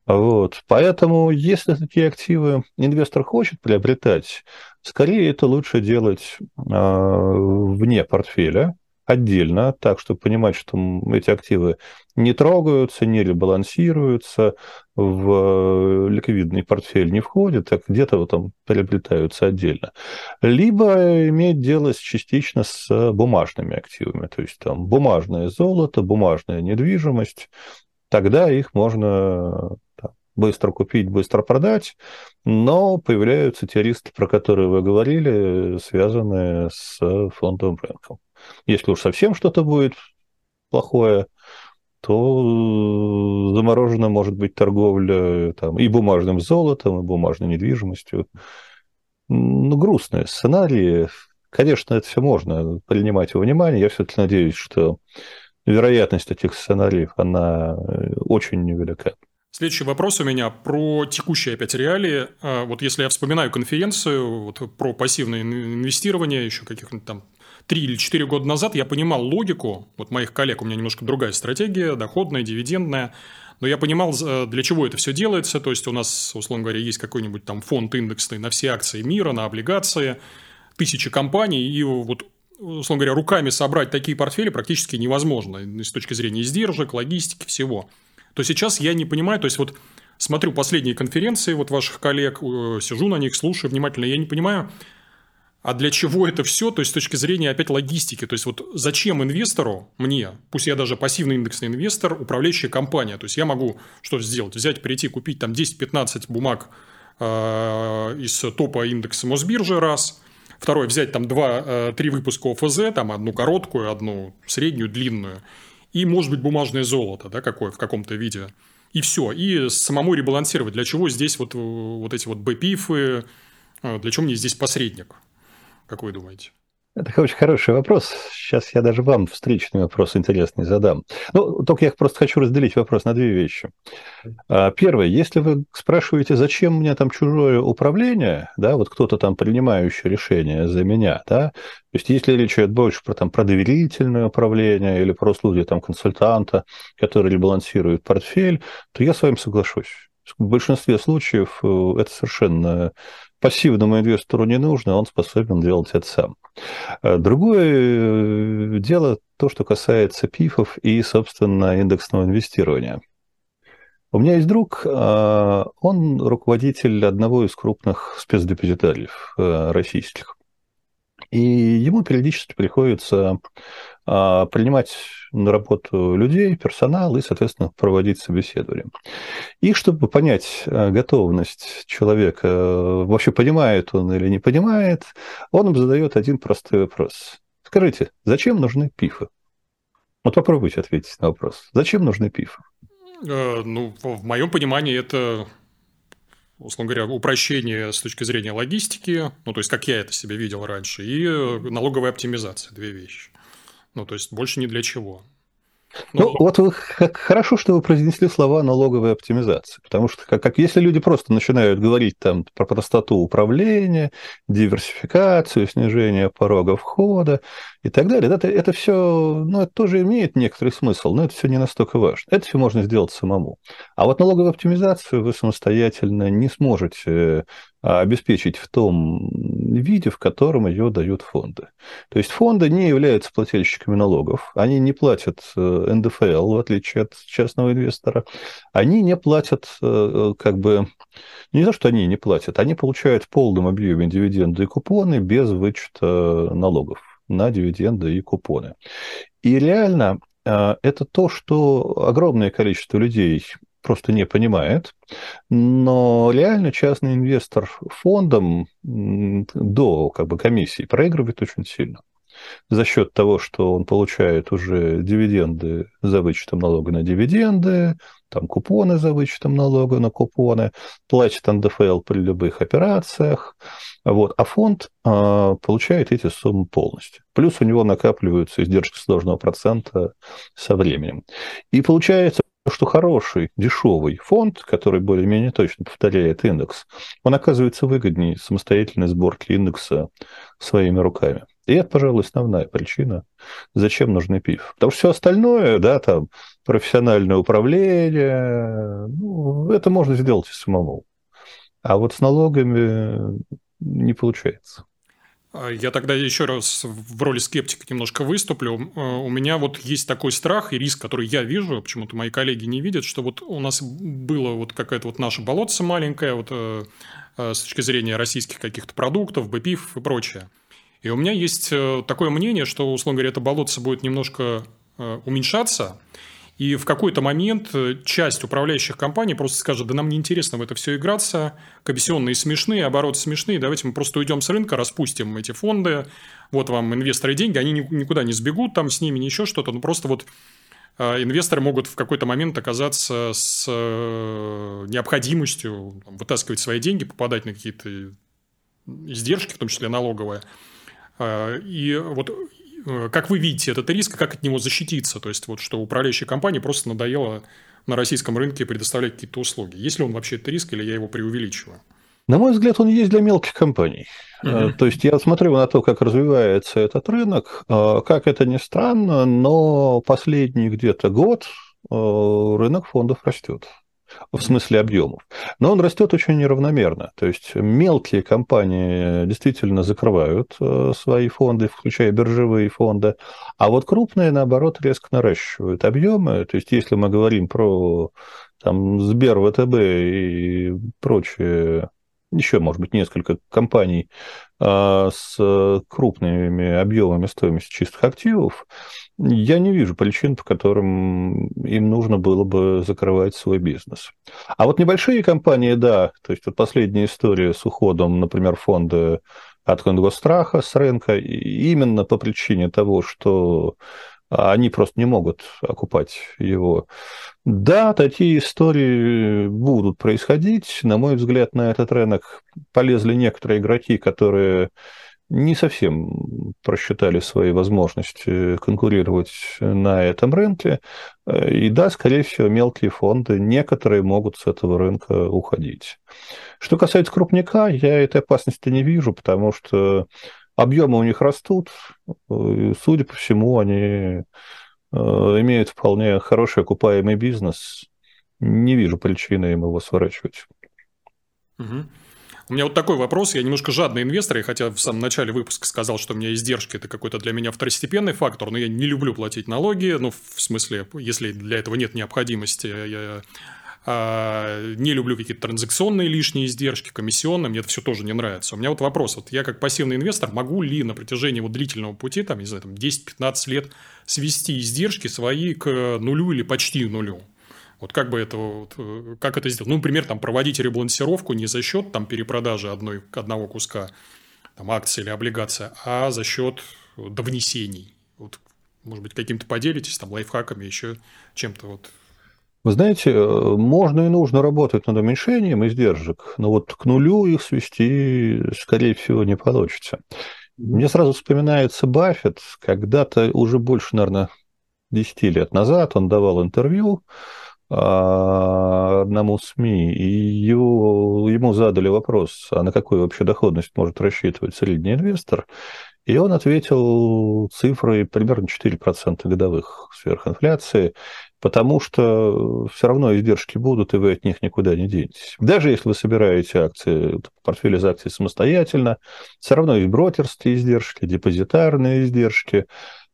Вот. Поэтому, если такие активы инвестор хочет приобретать, скорее это лучше делать э, вне портфеля, отдельно, так, чтобы понимать, что эти активы не трогаются, не ребалансируются, в ликвидный портфель не входят, а где-то вот там приобретаются отдельно. Либо иметь дело частично с бумажными активами, то есть там бумажное золото, бумажная недвижимость, тогда их можно быстро купить, быстро продать, но появляются те риски, про которые вы говорили, связанные с фондовым рынком. Если уж совсем что-то будет плохое, то заморожена может быть торговля там, и бумажным золотом, и бумажной недвижимостью. Ну, грустные сценарии. Конечно, это все можно принимать во внимание. Я все-таки надеюсь, что вероятность этих сценариев, она очень невелика. Следующий вопрос у меня про текущие опять реалии. А, вот если я вспоминаю конференцию вот про пассивное инвестирование еще каких-нибудь там три или четыре года назад, я понимал логику, вот моих коллег, у меня немножко другая стратегия, доходная, дивидендная, но я понимал, для чего это все делается, то есть у нас, условно говоря, есть какой-нибудь там фонд индексный на все акции мира, на облигации, тысячи компаний, и вот условно говоря, руками собрать такие портфели практически невозможно. С точки зрения издержек, логистики, всего то сейчас я не понимаю, то есть вот смотрю последние конференции вот ваших коллег, э, сижу на них, слушаю внимательно, я не понимаю, а для чего это все, то есть с точки зрения опять логистики, то есть вот зачем инвестору, мне, пусть я даже пассивный индексный инвестор, управляющая компания, то есть я могу что сделать, взять, прийти, купить там 10-15 бумаг э, из топа индекса Мосбиржи раз, второй взять там 2-3 э, выпуска ОФЗ, там одну короткую, одну среднюю, длинную, и, может быть, бумажное золото, да, какое в каком-то виде. И все. И самому ребалансировать. Для чего здесь вот, вот эти вот БПИФы, а, для чего мне здесь посредник? Как вы думаете? Это очень хороший вопрос. Сейчас я даже вам встречный вопрос интересный задам. Ну, только я просто хочу разделить вопрос на две вещи. А, первое, если вы спрашиваете, зачем мне там чужое управление, да, вот кто-то там принимающий решение за меня, да, то есть если речь идет больше про там про доверительное управление или про услуги там консультанта, который ребалансирует портфель, то я с вами соглашусь. В большинстве случаев э, это совершенно пассивному инвестору не нужно, он способен делать это сам. А другое э, дело то, что касается ПИФов и, собственно, индексного инвестирования. У меня есть друг, а, он руководитель одного из крупных спецдепозитариев э, российских. И ему периодически приходится принимать на работу людей, персонал и, соответственно, проводить собеседование. И чтобы понять а, готовность человека, вообще понимает он или не понимает, он им задает один простой вопрос. Скажите, зачем нужны пифы? Вот попробуйте ответить на вопрос. Зачем нужны пифы? Э, ну, в моем понимании это условно говоря, упрощение с точки зрения логистики, ну, то есть, как я это себе видел раньше, и налоговая оптимизация, две вещи. Ну, то есть, больше ни для чего. Ну, ну вот вы, как, хорошо, что вы произнесли слова налоговой оптимизации, потому что как, как если люди просто начинают говорить там про простоту управления, диверсификацию, снижение порога входа и так далее, это, это все, ну, это тоже имеет некоторый смысл, но это все не настолько важно. Это все можно сделать самому. А вот налоговую оптимизацию вы самостоятельно не сможете а, обеспечить в том виде, в котором ее дают фонды. То есть фонды не являются плательщиками налогов, они не платят э, НДФЛ, в отличие от частного инвестора, они не платят э, э, как бы... Не то, что они не платят, они получают в полном объеме дивиденды и купоны без вычета налогов на дивиденды и купоны. И реально это то, что огромное количество людей просто не понимает. Но реально частный инвестор фондом до как бы, комиссии проигрывает очень сильно за счет того, что он получает уже дивиденды за вычетом налога на дивиденды, там купоны за вычетом налога на купоны, платит НДФЛ при любых операциях, вот, а фонд э, получает эти суммы полностью. Плюс у него накапливаются издержки сложного процента со временем. И получается, что хороший, дешевый фонд, который более-менее точно повторяет индекс, он оказывается выгоднее самостоятельной сборки индекса своими руками. И это, пожалуй, основная причина, зачем нужны ПИФ. Потому что все остальное, да, там, профессиональное управление, ну, это можно сделать и самому. А вот с налогами не получается. А я тогда еще раз в роли скептика немножко выступлю. Э, у меня вот есть такой страх и риск, который я вижу, почему-то мои коллеги не видят, что вот у нас было вот какая-то вот наша болотца маленькая, вот э, э, с точки зрения российских каких-то продуктов, БПИФ и прочее. И у меня есть такое мнение, что, условно говоря, это болотце будет немножко уменьшаться, и в какой-то момент э, часть управляющих компаний просто скажет, да нам не интересно в это все играться, комиссионные смешные, обороты смешные, давайте мы просто уйдем с рынка, распустим эти фонды, вот вам инвесторы деньги, они никуда не сбегут, там с ними еще что-то, ну просто вот э, инвесторы могут в какой-то момент оказаться с э, необходимостью вытаскивать свои деньги, попадать на какие-то издержки, в том числе налоговые. И вот Э, как вы видите этот риск, как от него защититься? То есть, вот что управляющей компании просто надоело на российском рынке предоставлять какие-то услуги. Есть ли он вообще этот риск, или я его преувеличиваю? На мой взгляд, он есть для мелких компаний. Uh-huh. То есть я смотрю на то, как развивается этот рынок. Э, как это ни странно, но последний где-то год рынок фондов растет в смысле объемов. Но он растет очень неравномерно. То есть мелкие компании действительно закрывают э, свои фонды, включая биржевые фонды, а вот крупные, наоборот, резко наращивают объемы. То есть если мы говорим про там, Сбер, ВТБ и прочие еще, может быть, несколько компаний а, с крупными объемами стоимости чистых активов, я не вижу причин, по которым им нужно было бы закрывать свой бизнес. А вот небольшие компании, да, то есть вот последняя история с уходом, например, фонда от Конгостраха с рынка, именно по причине того, что они просто не могут окупать его. Да, такие истории будут происходить. На мой взгляд, на этот рынок полезли некоторые игроки, которые не совсем просчитали свои возможности конкурировать на этом рынке. И да, скорее всего, мелкие фонды, некоторые могут с этого рынка уходить. Что касается крупника, я этой опасности не вижу, потому что объемы у них растут, и, судя по всему, они э, имеют вполне хороший окупаемый бизнес. Не вижу причины им его сворачивать. Угу. У меня вот такой вопрос. Я немножко жадный инвестор, и хотя в самом начале выпуска сказал, что у меня издержки – это какой-то для меня второстепенный фактор, но я не люблю платить налоги. Ну, в смысле, если для этого нет необходимости, я а, не люблю какие-то транзакционные лишние издержки, комиссионные, мне это все тоже не нравится. У меня вот вопрос, вот я как пассивный инвестор могу ли на протяжении вот длительного пути, там, не знаю, там 10-15 лет свести издержки свои к нулю или почти нулю? Вот как бы это, вот, э, как это сделать? Ну, например, там проводить ребалансировку не за счет там перепродажи одной, одного куска там, акции или облигация, а за счет довнесений. Вот, может быть, каким-то поделитесь там лайфхаками, еще чем-то вот вы знаете, э, можно и нужно работать над уменьшением издержек, но вот к нулю их свести, скорее всего, не получится. Мне сразу вспоминается Баффет, когда-то уже больше, наверное, 10 лет назад он давал интервью одному СМИ, и его, ему задали вопрос, а на какую вообще доходность может рассчитывать средний инвестор, и он ответил цифрой примерно 4% годовых сверхинфляции потому что все равно издержки будут, и вы от них никуда не денетесь. Даже если вы собираете акции, портфель из акций самостоятельно, все равно есть брокерские издержки, депозитарные издержки,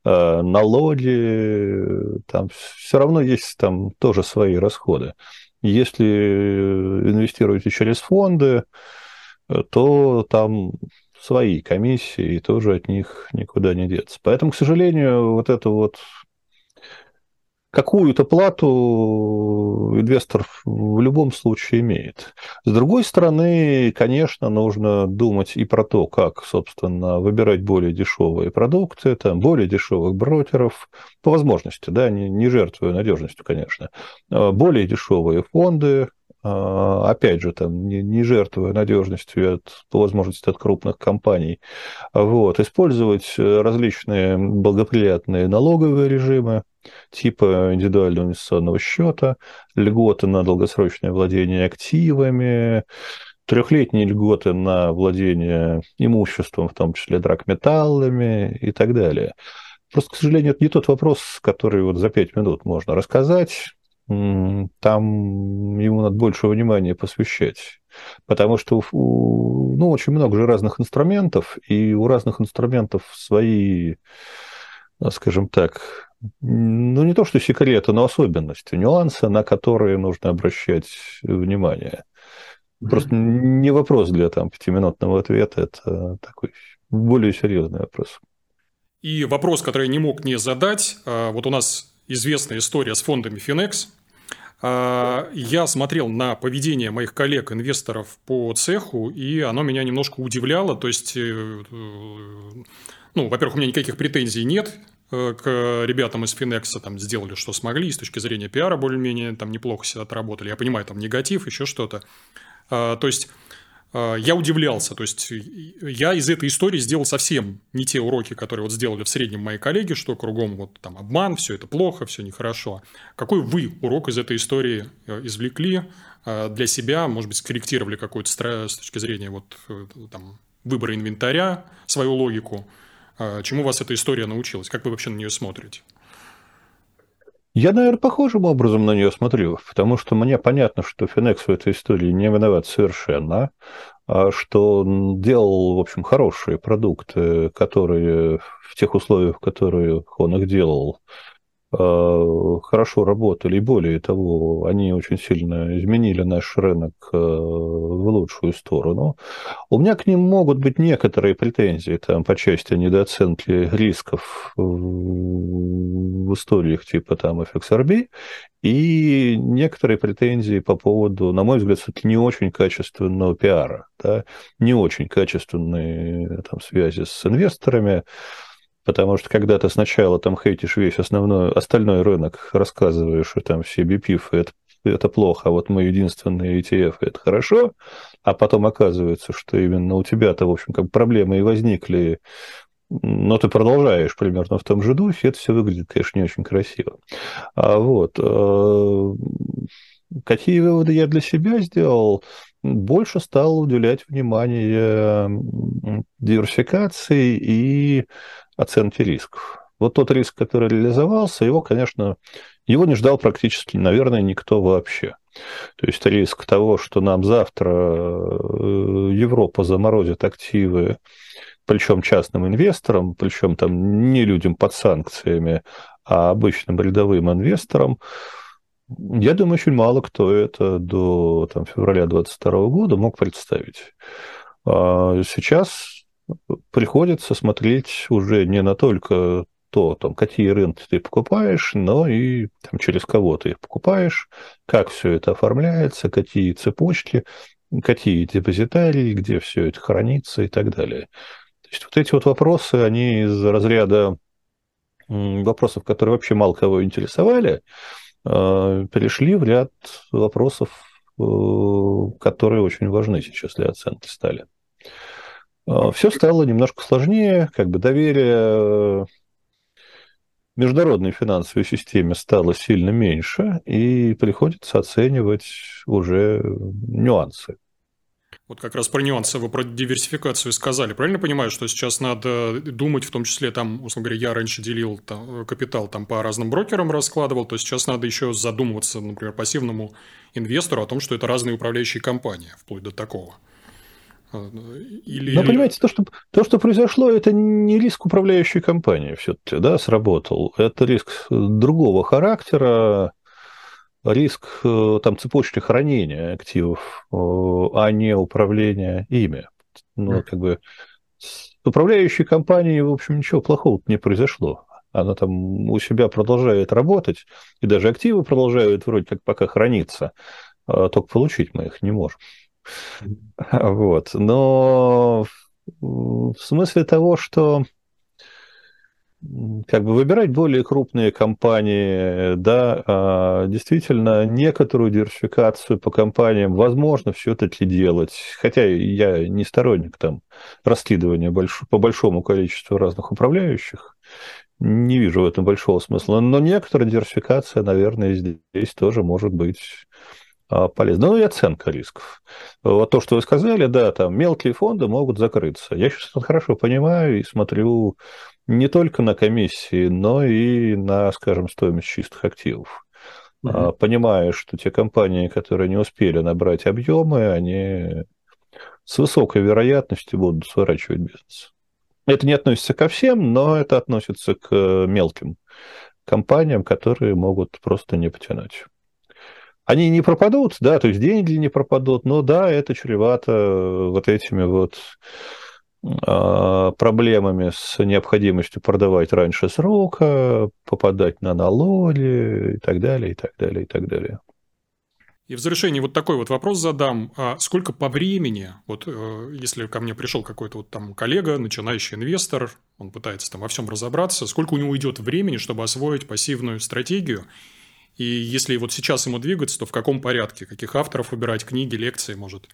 налоги, там все равно есть там тоже свои расходы. Если инвестируете через фонды, то там свои комиссии, и тоже от них никуда не деться. Поэтому, к сожалению, вот это вот какую-то плату инвестор в любом случае имеет. С другой стороны, конечно, нужно думать и про то, как, собственно, выбирать более дешевые продукты, там, более дешевых брокеров, по возможности, да, не, не жертвуя надежностью, конечно, а более дешевые фонды, а, опять же, там, не, не жертвуя надежностью от, по возможности от крупных компаний, вот, использовать различные благоприятные налоговые режимы, типа индивидуального инвестиционного счета, льготы на долгосрочное владение активами, трехлетние льготы на владение имуществом, в том числе драгметаллами и так далее. Просто, к сожалению, это не тот вопрос, который вот за пять минут можно рассказать. Там ему надо больше внимания посвящать. Потому что ну, очень много же разных инструментов, и у разных инструментов свои, скажем так, ну, не то что секреты, но особенности, нюансы, на которые нужно обращать внимание. Просто не вопрос для там пятиминутного ответа, это такой более серьезный вопрос. И вопрос, который я не мог не задать, а, вот у нас известная история с фондами Finex. А, я смотрел на поведение моих коллег-инвесторов по цеху, и оно меня немножко удивляло. То есть, э, э, ну, во-первых, у меня никаких претензий нет к ребятам из Финекса там сделали, что смогли, с точки зрения пиара более-менее там неплохо себя отработали. Я понимаю, там негатив, еще что-то. А, то есть, а, я удивлялся, то есть я из этой истории сделал совсем не те уроки, которые вот сделали в среднем мои коллеги, что кругом вот там обман, все это плохо, все нехорошо. Какой вы урок из этой истории э, извлекли э, для себя, может быть, скорректировали какой-то с точки зрения вот там выбора инвентаря, свою логику, а чему вас эта история научилась? Как вы вообще на нее смотрите? Я, наверное, похожим образом на нее смотрю, потому что мне понятно, что Финекс в этой истории не виноват совершенно, а что он делал, в общем, хорошие продукты, которые в тех условиях, в которых он их делал, хорошо работали, и более того, они очень сильно изменили наш рынок э, в лучшую сторону. У меня к ним могут быть некоторые претензии там, по части недооценки рисков в историях типа там FXRB и некоторые претензии по поводу, на мой взгляд, не очень качественного пиара, да, не очень качественные там, связи с инвесторами, Потому что когда ты сначала там хейтишь весь основной, остальной рынок, рассказываешь, что там все BPIF это, это плохо, а вот мы единственные ETF это хорошо, а потом оказывается, что именно у тебя-то, в общем, как проблемы и возникли, но ты продолжаешь примерно в том же духе, это все выглядит, конечно, не очень красиво. А вот э, какие выводы я для себя сделал? Больше стал уделять внимание диверсификации и оценки рисков. Вот тот риск, который реализовался, его, конечно, его не ждал практически, наверное, никто вообще. То есть риск того, что нам завтра э, Европа заморозит активы, причем частным инвесторам, причем там не людям под санкциями, а обычным рядовым инвесторам, Я думаю, очень мало кто это до там, февраля 2022 года мог представить. А сейчас приходится смотреть уже не на только то, там, какие рынки ты покупаешь, но и там, через кого ты их покупаешь, как все это оформляется, какие цепочки, какие депозитарии, где все это хранится и так далее. То есть вот эти вот вопросы, они из разряда вопросов, которые вообще мало кого интересовали, а, перешли в ряд вопросов, э, которые очень важны сейчас для оценки стали. А, Все стало немножко сложнее, как бы доверие международной финансовой системе стало сильно меньше, и приходится оценивать уже нюансы. Вот как раз про нюансы вы про диверсификацию сказали. Правильно понимаю, что сейчас надо думать, в том числе там, условно говоря, я раньше делил там, капитал там по разным брокерам раскладывал, то сейчас надо еще задумываться, например, пассивному инвестору о том, что это разные управляющие компании, вплоть до такого. Или... Но понимаете, то что, то, что произошло, это не риск управляющей компании все-таки, да, сработал. Это риск другого характера, риск э, там, цепочки хранения активов, а не управления ими. Ну, как бы с управляющей компанией, в общем, ничего плохого не произошло. Она там у себя продолжает работать, и даже активы продолжают вроде как пока храниться, а только получить мы их не можем. Вот. Но в смысле того, что как бы выбирать более крупные компании, да, а, действительно, некоторую диверсификацию по компаниям возможно все-таки делать, хотя я не сторонник там раскидывания больш... по большому количеству разных управляющих, не вижу в этом большого смысла, но некоторая диверсификация, наверное, здесь тоже может быть полезно. Ну и оценка рисков. Вот то, что вы сказали, да, там мелкие фонды могут закрыться. Я сейчас это хорошо понимаю и смотрю не только на комиссии, но и на, скажем, стоимость чистых активов. Угу. Понимая, что те компании, которые не успели набрать объемы, они с высокой вероятностью будут сворачивать бизнес. Это не относится ко всем, но это относится к мелким компаниям, которые могут просто не потянуть. Они не пропадут, да, то есть деньги не пропадут, но да, это чревато вот этими вот а, проблемами с необходимостью продавать раньше срока, попадать на налоги и так далее, и так далее, и так далее. И в завершении вот такой вот вопрос задам. А сколько по времени, вот э, если ко мне пришел какой-то вот там коллега, начинающий инвестор, он пытается там во всем разобраться, сколько у него идет времени, чтобы освоить пассивную стратегию – и если вот сейчас ему двигаться, то в каком порядке, каких авторов выбирать, книги, лекции, может.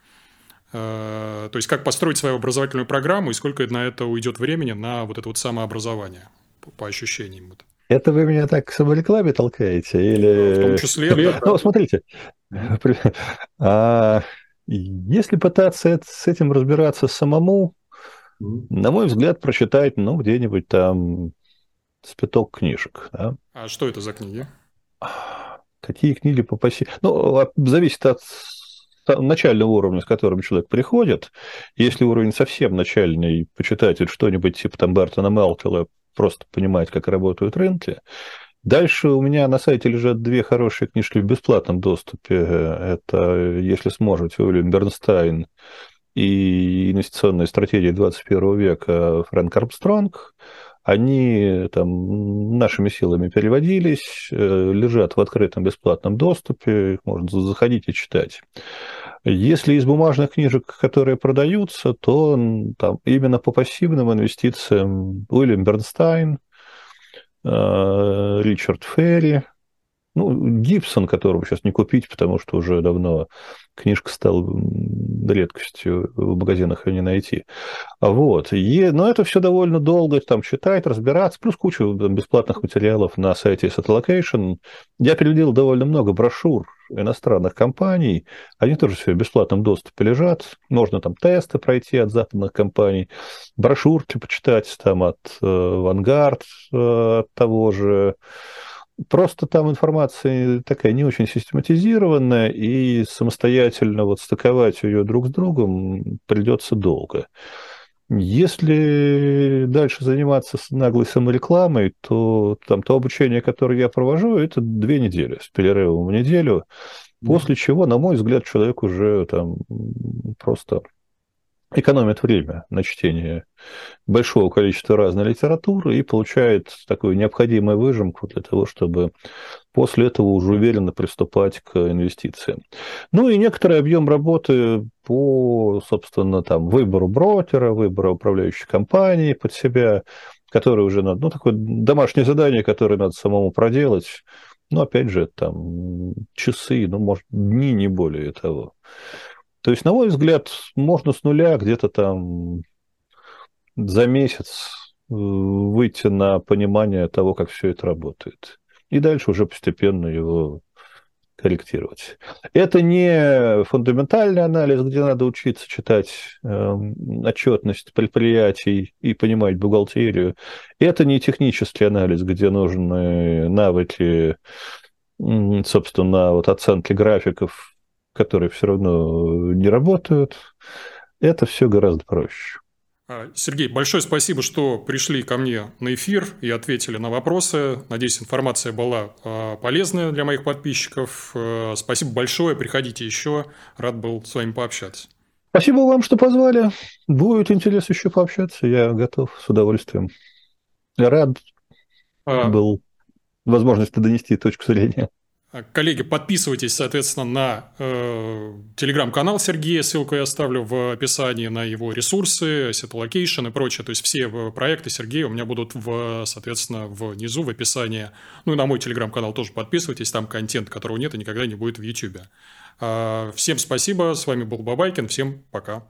Э, то есть, как построить свою образовательную программу и сколько на это уйдет времени на вот это вот самообразование, по ощущениям. Вот. Это вы меня так к саморекламе толкаете? Или... В том числе, да. Ну, смотрите, а, если пытаться с этим разбираться самому, на мой взгляд, прочитать, ну, где-нибудь там спиток книжек. Да? А что это за книги? Какие книги по пассиву? Ну, зависит от начального уровня, с которым человек приходит. Если уровень совсем начальный, почитать что-нибудь типа там Бартона Мелтела, просто понимать, как работают рынки. Дальше у меня на сайте лежат две хорошие книжки в бесплатном доступе. Это, если сможете, Уильям Бернстайн и инвестиционная стратегия 21 века Фрэнк Армстронг. Они там нашими силами переводились, э, лежат в открытом бесплатном доступе, их можно заходить и читать. Если из бумажных книжек, которые продаются, то там именно по пассивным инвестициям Уильям Бернстайн, э, Ричард Ферри, ну, Гибсон, которого сейчас не купить, потому что уже давно книжка стала редкостью, в магазинах ее не найти. Вот. И, но это все довольно долго там читать, разбираться, плюс куча бесплатных материалов на сайте Set Location. Я переводил довольно много брошюр иностранных компаний, они тоже все в бесплатном доступе лежат, можно там тесты пройти от западных компаний, брошюрки почитать там от э, Vanguard, э, от того же, Просто там информация такая не очень систематизированная, и самостоятельно вот стыковать ее друг с другом придется долго. Если дальше заниматься наглой саморекламой, то там то обучение, которое я провожу, это две недели с перерывом в неделю, после чего, на мой взгляд, человек уже там просто экономит время на чтение большого количества разной литературы и получает такую необходимую выжимку для того, чтобы после этого уже уверенно приступать к инвестициям. Ну и некоторый объем работы по, собственно, там, выбору брокера, выбору управляющей компании под себя, который уже надо, ну, такое домашнее задание, которое надо самому проделать. Ну, опять же, там, часы, ну, может, дни, не более того. То есть, на мой взгляд, можно с нуля где-то там за месяц э, выйти на понимание того, как все это работает. И дальше уже постепенно его корректировать. Это не фундаментальный анализ, где надо учиться читать э, отчетность предприятий и понимать бухгалтерию. Это не технический анализ, где нужны навыки, собственно, вот оценки графиков которые все равно не работают. Это все гораздо проще. А, Сергей, большое спасибо, что пришли ко мне на эфир и ответили на вопросы. Надеюсь, информация была а, полезная для моих подписчиков. А, спасибо большое, приходите еще. Рад был с вами пообщаться. Спасибо вам, что позвали. Будет интерес еще пообщаться. Я готов с удовольствием. Рад а... был возможности донести точку зрения. Коллеги, подписывайтесь, соответственно, на э, телеграм-канал Сергея, ссылку я оставлю в описании на его ресурсы, Asset Location и прочее. То есть, все проекты Сергея у меня будут, в, соответственно, внизу в описании. Ну и на мой телеграм-канал тоже подписывайтесь, там контент, которого нет и никогда не будет в YouTube. Э, всем спасибо, с вами был Бабайкин, всем пока.